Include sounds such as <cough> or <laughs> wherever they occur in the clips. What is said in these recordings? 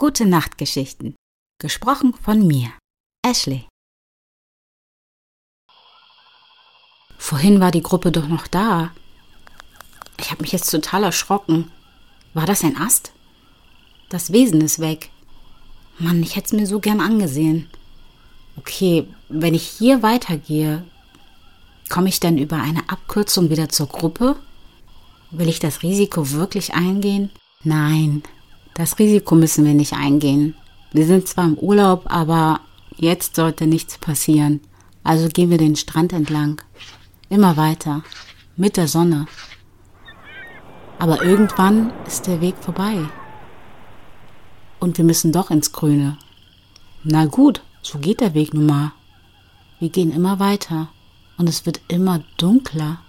Gute Nachtgeschichten. Gesprochen von mir, Ashley. Vorhin war die Gruppe doch noch da. Ich habe mich jetzt total erschrocken. War das ein Ast? Das Wesen ist weg. Mann, ich hätte es mir so gern angesehen. Okay, wenn ich hier weitergehe, komme ich dann über eine Abkürzung wieder zur Gruppe? Will ich das Risiko wirklich eingehen? Nein, das Risiko müssen wir nicht eingehen. Wir sind zwar im Urlaub, aber jetzt sollte nichts passieren. Also gehen wir den Strand entlang. Immer weiter. Mit der Sonne. Aber irgendwann ist der Weg vorbei. Und wir müssen doch ins Grüne. Na gut, so geht der Weg nun mal. Wir gehen immer weiter. Und es wird immer dunkler.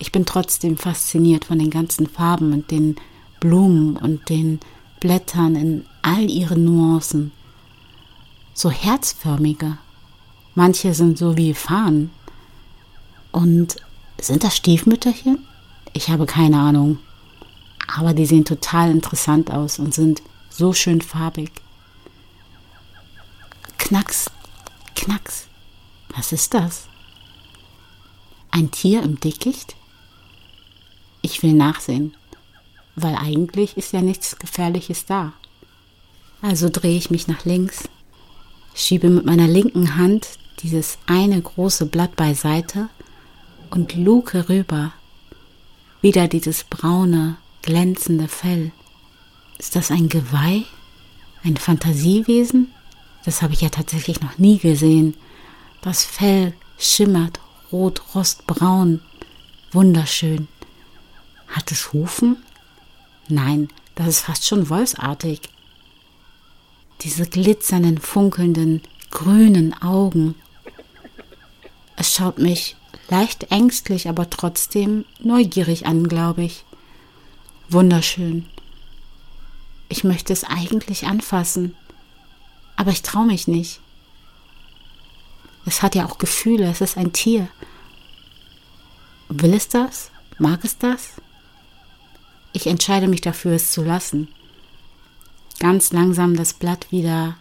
Ich bin trotzdem fasziniert von den ganzen Farben und den Blumen und den Blättern in all ihren Nuancen. So herzförmige. Manche sind so wie Fahnen. Und sind das Stiefmütterchen? Ich habe keine Ahnung. Aber die sehen total interessant aus und sind so schön farbig. Knacks, knacks. Was ist das? Ein Tier im Dickicht? Ich will nachsehen weil eigentlich ist ja nichts Gefährliches da. Also drehe ich mich nach links, schiebe mit meiner linken Hand dieses eine große Blatt beiseite und luke rüber. Wieder dieses braune, glänzende Fell. Ist das ein Geweih? Ein Fantasiewesen? Das habe ich ja tatsächlich noch nie gesehen. Das Fell schimmert rot, rostbraun. Wunderschön. Hat es Hufen? Nein, das ist fast schon wolfsartig. Diese glitzernden, funkelnden, grünen Augen. Es schaut mich leicht ängstlich, aber trotzdem neugierig an, glaube ich. Wunderschön. Ich möchte es eigentlich anfassen, aber ich traue mich nicht. Es hat ja auch Gefühle, es ist ein Tier. Will es das? Mag es das? Ich entscheide mich dafür, es zu lassen. Ganz langsam das Blatt wieder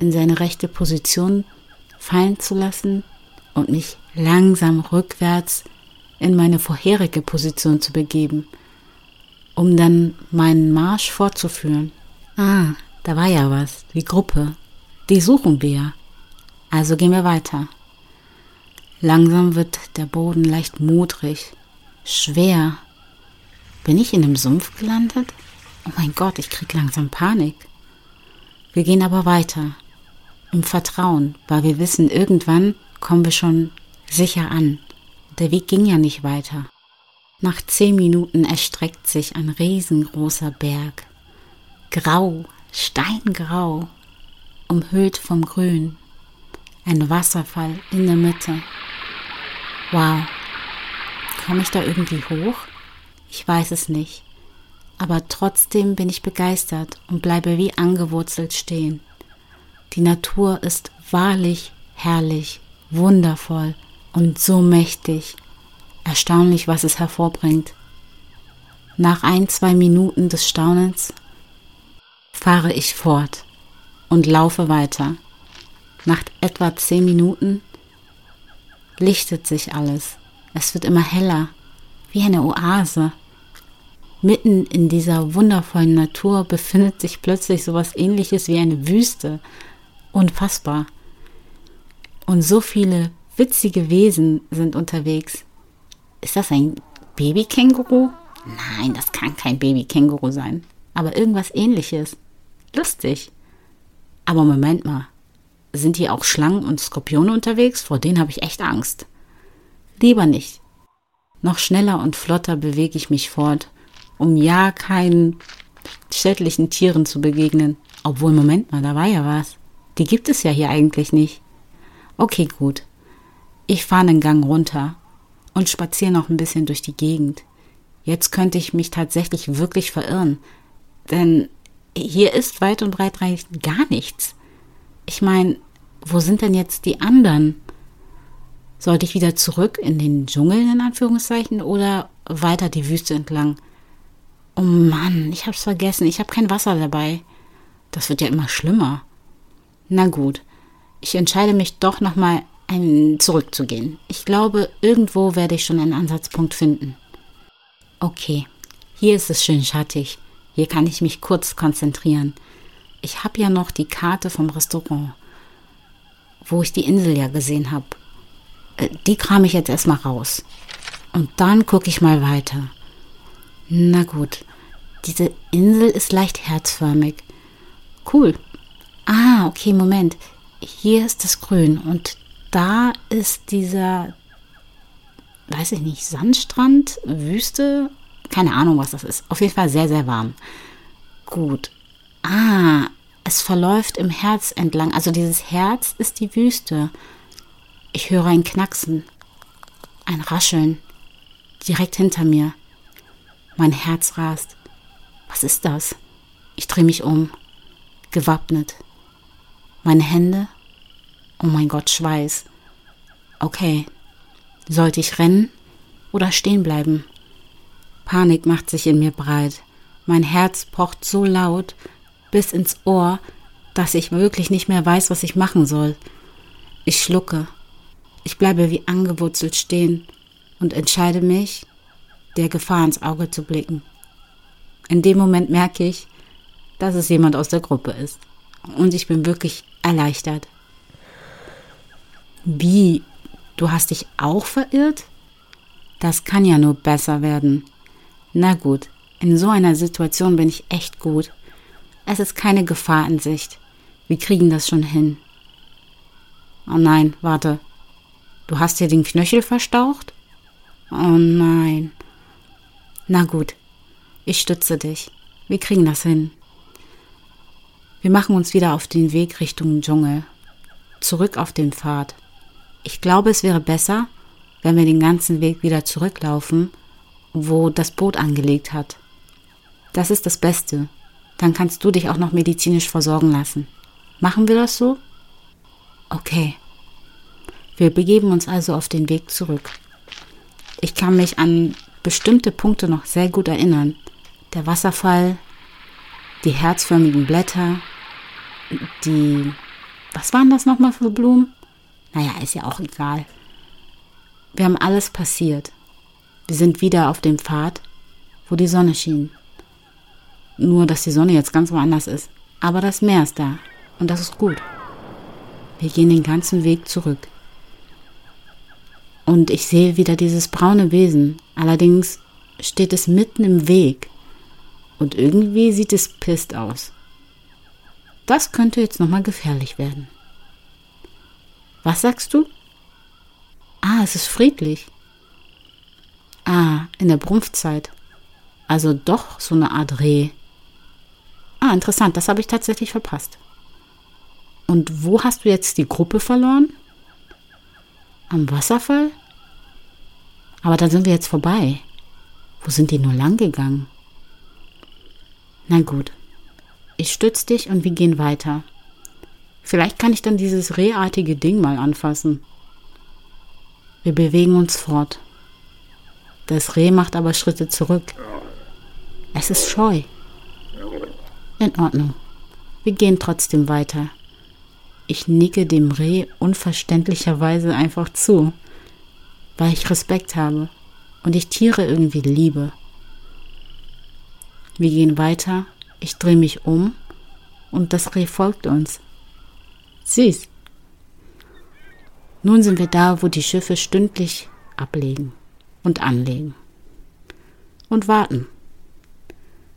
in seine rechte Position fallen zu lassen und mich langsam rückwärts in meine vorherige Position zu begeben, um dann meinen Marsch fortzuführen. Ah, da war ja was, die Gruppe. Die suchen wir. Also gehen wir weiter. Langsam wird der Boden leicht modrig, schwer bin ich in einem Sumpf gelandet? Oh mein Gott, ich krieg langsam Panik. Wir gehen aber weiter. Im Vertrauen, weil wir wissen, irgendwann kommen wir schon sicher an. Der Weg ging ja nicht weiter. Nach zehn Minuten erstreckt sich ein riesengroßer Berg. Grau, steingrau, umhüllt vom Grün. Ein Wasserfall in der Mitte. Wow. Komme ich da irgendwie hoch? Ich weiß es nicht. Aber trotzdem bin ich begeistert und bleibe wie angewurzelt stehen. Die Natur ist wahrlich herrlich, wundervoll und so mächtig. Erstaunlich, was es hervorbringt. Nach ein, zwei Minuten des Staunens fahre ich fort und laufe weiter. Nach etwa zehn Minuten lichtet sich alles. Es wird immer heller, wie eine Oase. Mitten in dieser wundervollen Natur befindet sich plötzlich sowas ähnliches wie eine Wüste. Unfassbar. Und so viele witzige Wesen sind unterwegs. Ist das ein Babykänguru? Nein, das kann kein Babykänguru sein. Aber irgendwas ähnliches. Lustig. Aber Moment mal. Sind hier auch Schlangen und Skorpione unterwegs? Vor denen habe ich echt Angst. Lieber nicht. Noch schneller und flotter bewege ich mich fort um ja keinen schädlichen Tieren zu begegnen. Obwohl, Moment mal, da war ja was. Die gibt es ja hier eigentlich nicht. Okay, gut. Ich fahre einen Gang runter und spaziere noch ein bisschen durch die Gegend. Jetzt könnte ich mich tatsächlich wirklich verirren, denn hier ist weit und breit gar nichts. Ich meine, wo sind denn jetzt die anderen? Sollte ich wieder zurück in den Dschungel in Anführungszeichen oder weiter die Wüste entlang? Oh Mann, ich hab's vergessen, ich habe kein Wasser dabei. Das wird ja immer schlimmer. Na gut, ich entscheide mich doch nochmal zurückzugehen. Ich glaube, irgendwo werde ich schon einen Ansatzpunkt finden. Okay, hier ist es schön schattig. Hier kann ich mich kurz konzentrieren. Ich habe ja noch die Karte vom Restaurant, wo ich die Insel ja gesehen habe. Äh, die kram ich jetzt erstmal raus. Und dann gucke ich mal weiter. Na gut, diese Insel ist leicht herzförmig. Cool. Ah, okay, Moment. Hier ist das Grün und da ist dieser, weiß ich nicht, Sandstrand, Wüste, keine Ahnung, was das ist. Auf jeden Fall sehr, sehr warm. Gut. Ah, es verläuft im Herz entlang. Also dieses Herz ist die Wüste. Ich höre ein Knacksen, ein Rascheln, direkt hinter mir. Mein Herz rast. Was ist das? Ich drehe mich um, gewappnet. Meine Hände? Oh mein Gott, Schweiß. Okay. Sollte ich rennen oder stehen bleiben? Panik macht sich in mir breit. Mein Herz pocht so laut bis ins Ohr, dass ich wirklich nicht mehr weiß, was ich machen soll. Ich schlucke. Ich bleibe wie angewurzelt stehen und entscheide mich, der Gefahr ins Auge zu blicken. In dem Moment merke ich, dass es jemand aus der Gruppe ist. Und ich bin wirklich erleichtert. Wie? Du hast dich auch verirrt? Das kann ja nur besser werden. Na gut, in so einer Situation bin ich echt gut. Es ist keine Gefahr in Sicht. Wir kriegen das schon hin. Oh nein, warte. Du hast dir den Knöchel verstaucht? Oh nein. Na gut, ich stütze dich. Wir kriegen das hin. Wir machen uns wieder auf den Weg Richtung Dschungel. Zurück auf den Pfad. Ich glaube, es wäre besser, wenn wir den ganzen Weg wieder zurücklaufen, wo das Boot angelegt hat. Das ist das Beste. Dann kannst du dich auch noch medizinisch versorgen lassen. Machen wir das so? Okay. Wir begeben uns also auf den Weg zurück. Ich kann mich an bestimmte Punkte noch sehr gut erinnern, der Wasserfall, die herzförmigen Blätter, die, was waren das nochmal für Blumen? Naja, ist ja auch egal. Wir haben alles passiert. Wir sind wieder auf dem Pfad, wo die Sonne schien. Nur, dass die Sonne jetzt ganz woanders ist. Aber das Meer ist da. Und das ist gut. Wir gehen den ganzen Weg zurück. Und ich sehe wieder dieses braune Wesen. Allerdings steht es mitten im Weg. Und irgendwie sieht es pisst aus. Das könnte jetzt nochmal gefährlich werden. Was sagst du? Ah, es ist friedlich. Ah, in der Brumpfzeit. Also doch so eine Art Reh. Ah, interessant, das habe ich tatsächlich verpasst. Und wo hast du jetzt die Gruppe verloren? Am Wasserfall? Aber da sind wir jetzt vorbei. Wo sind die nur lang gegangen? Na gut. Ich stütze dich und wir gehen weiter. Vielleicht kann ich dann dieses rehartige Ding mal anfassen. Wir bewegen uns fort. Das Reh macht aber Schritte zurück. Es ist scheu. In Ordnung. Wir gehen trotzdem weiter. Ich nicke dem Reh unverständlicherweise einfach zu, weil ich Respekt habe und ich Tiere irgendwie liebe. Wir gehen weiter, ich drehe mich um und das Reh folgt uns. Süß. Nun sind wir da, wo die Schiffe stündlich ablegen und anlegen. Und warten.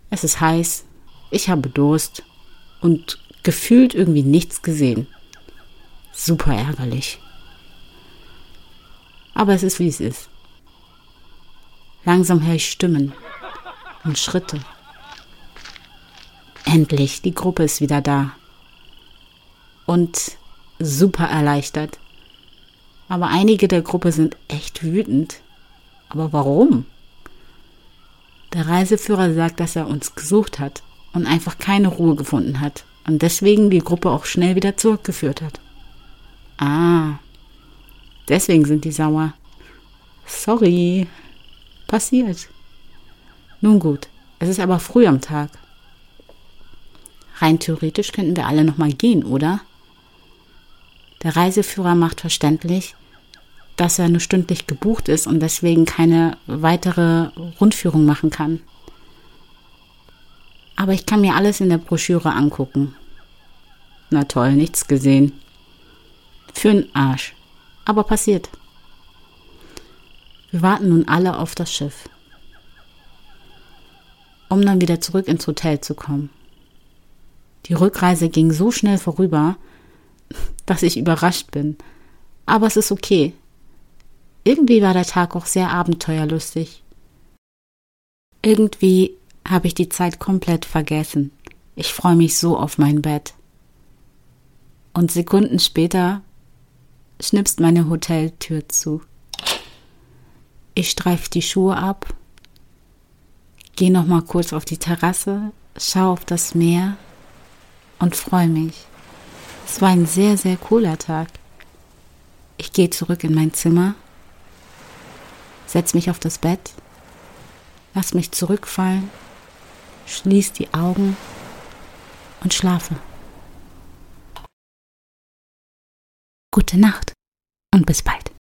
Es ist heiß, ich habe Durst und gefühlt irgendwie nichts gesehen. Super ärgerlich. Aber es ist wie es ist. Langsam höre ich Stimmen. und Schritte. Endlich, die Gruppe ist wieder da. Und super erleichtert. Aber einige der Gruppe sind echt wütend. Aber warum? Der Reiseführer sagt, dass er uns gesucht hat und einfach keine Ruhe gefunden hat und deswegen die Gruppe auch schnell wieder zurückgeführt hat. Ah, deswegen sind die sauer. Sorry, passiert. Nun gut, es ist aber früh am Tag. Rein theoretisch könnten wir alle nochmal gehen, oder? Der Reiseführer macht verständlich, dass er nur stündlich gebucht ist und deswegen keine weitere Rundführung machen kann. Aber ich kann mir alles in der Broschüre angucken. Na toll, nichts gesehen. Für'n Arsch. Aber passiert. Wir warten nun alle auf das Schiff, um dann wieder zurück ins Hotel zu kommen. Die Rückreise ging so schnell vorüber, <laughs> dass ich überrascht bin. Aber es ist okay. Irgendwie war der Tag auch sehr abenteuerlustig. Irgendwie habe ich die Zeit komplett vergessen. Ich freue mich so auf mein Bett. Und Sekunden später schnipst meine Hoteltür zu. Ich streife die Schuhe ab, gehe noch mal kurz auf die Terrasse, schaue auf das Meer und freue mich. Es war ein sehr, sehr cooler Tag. Ich gehe zurück in mein Zimmer, setze mich auf das Bett, lass mich zurückfallen, schließe die Augen und schlafe. Gute Nacht und bis bald.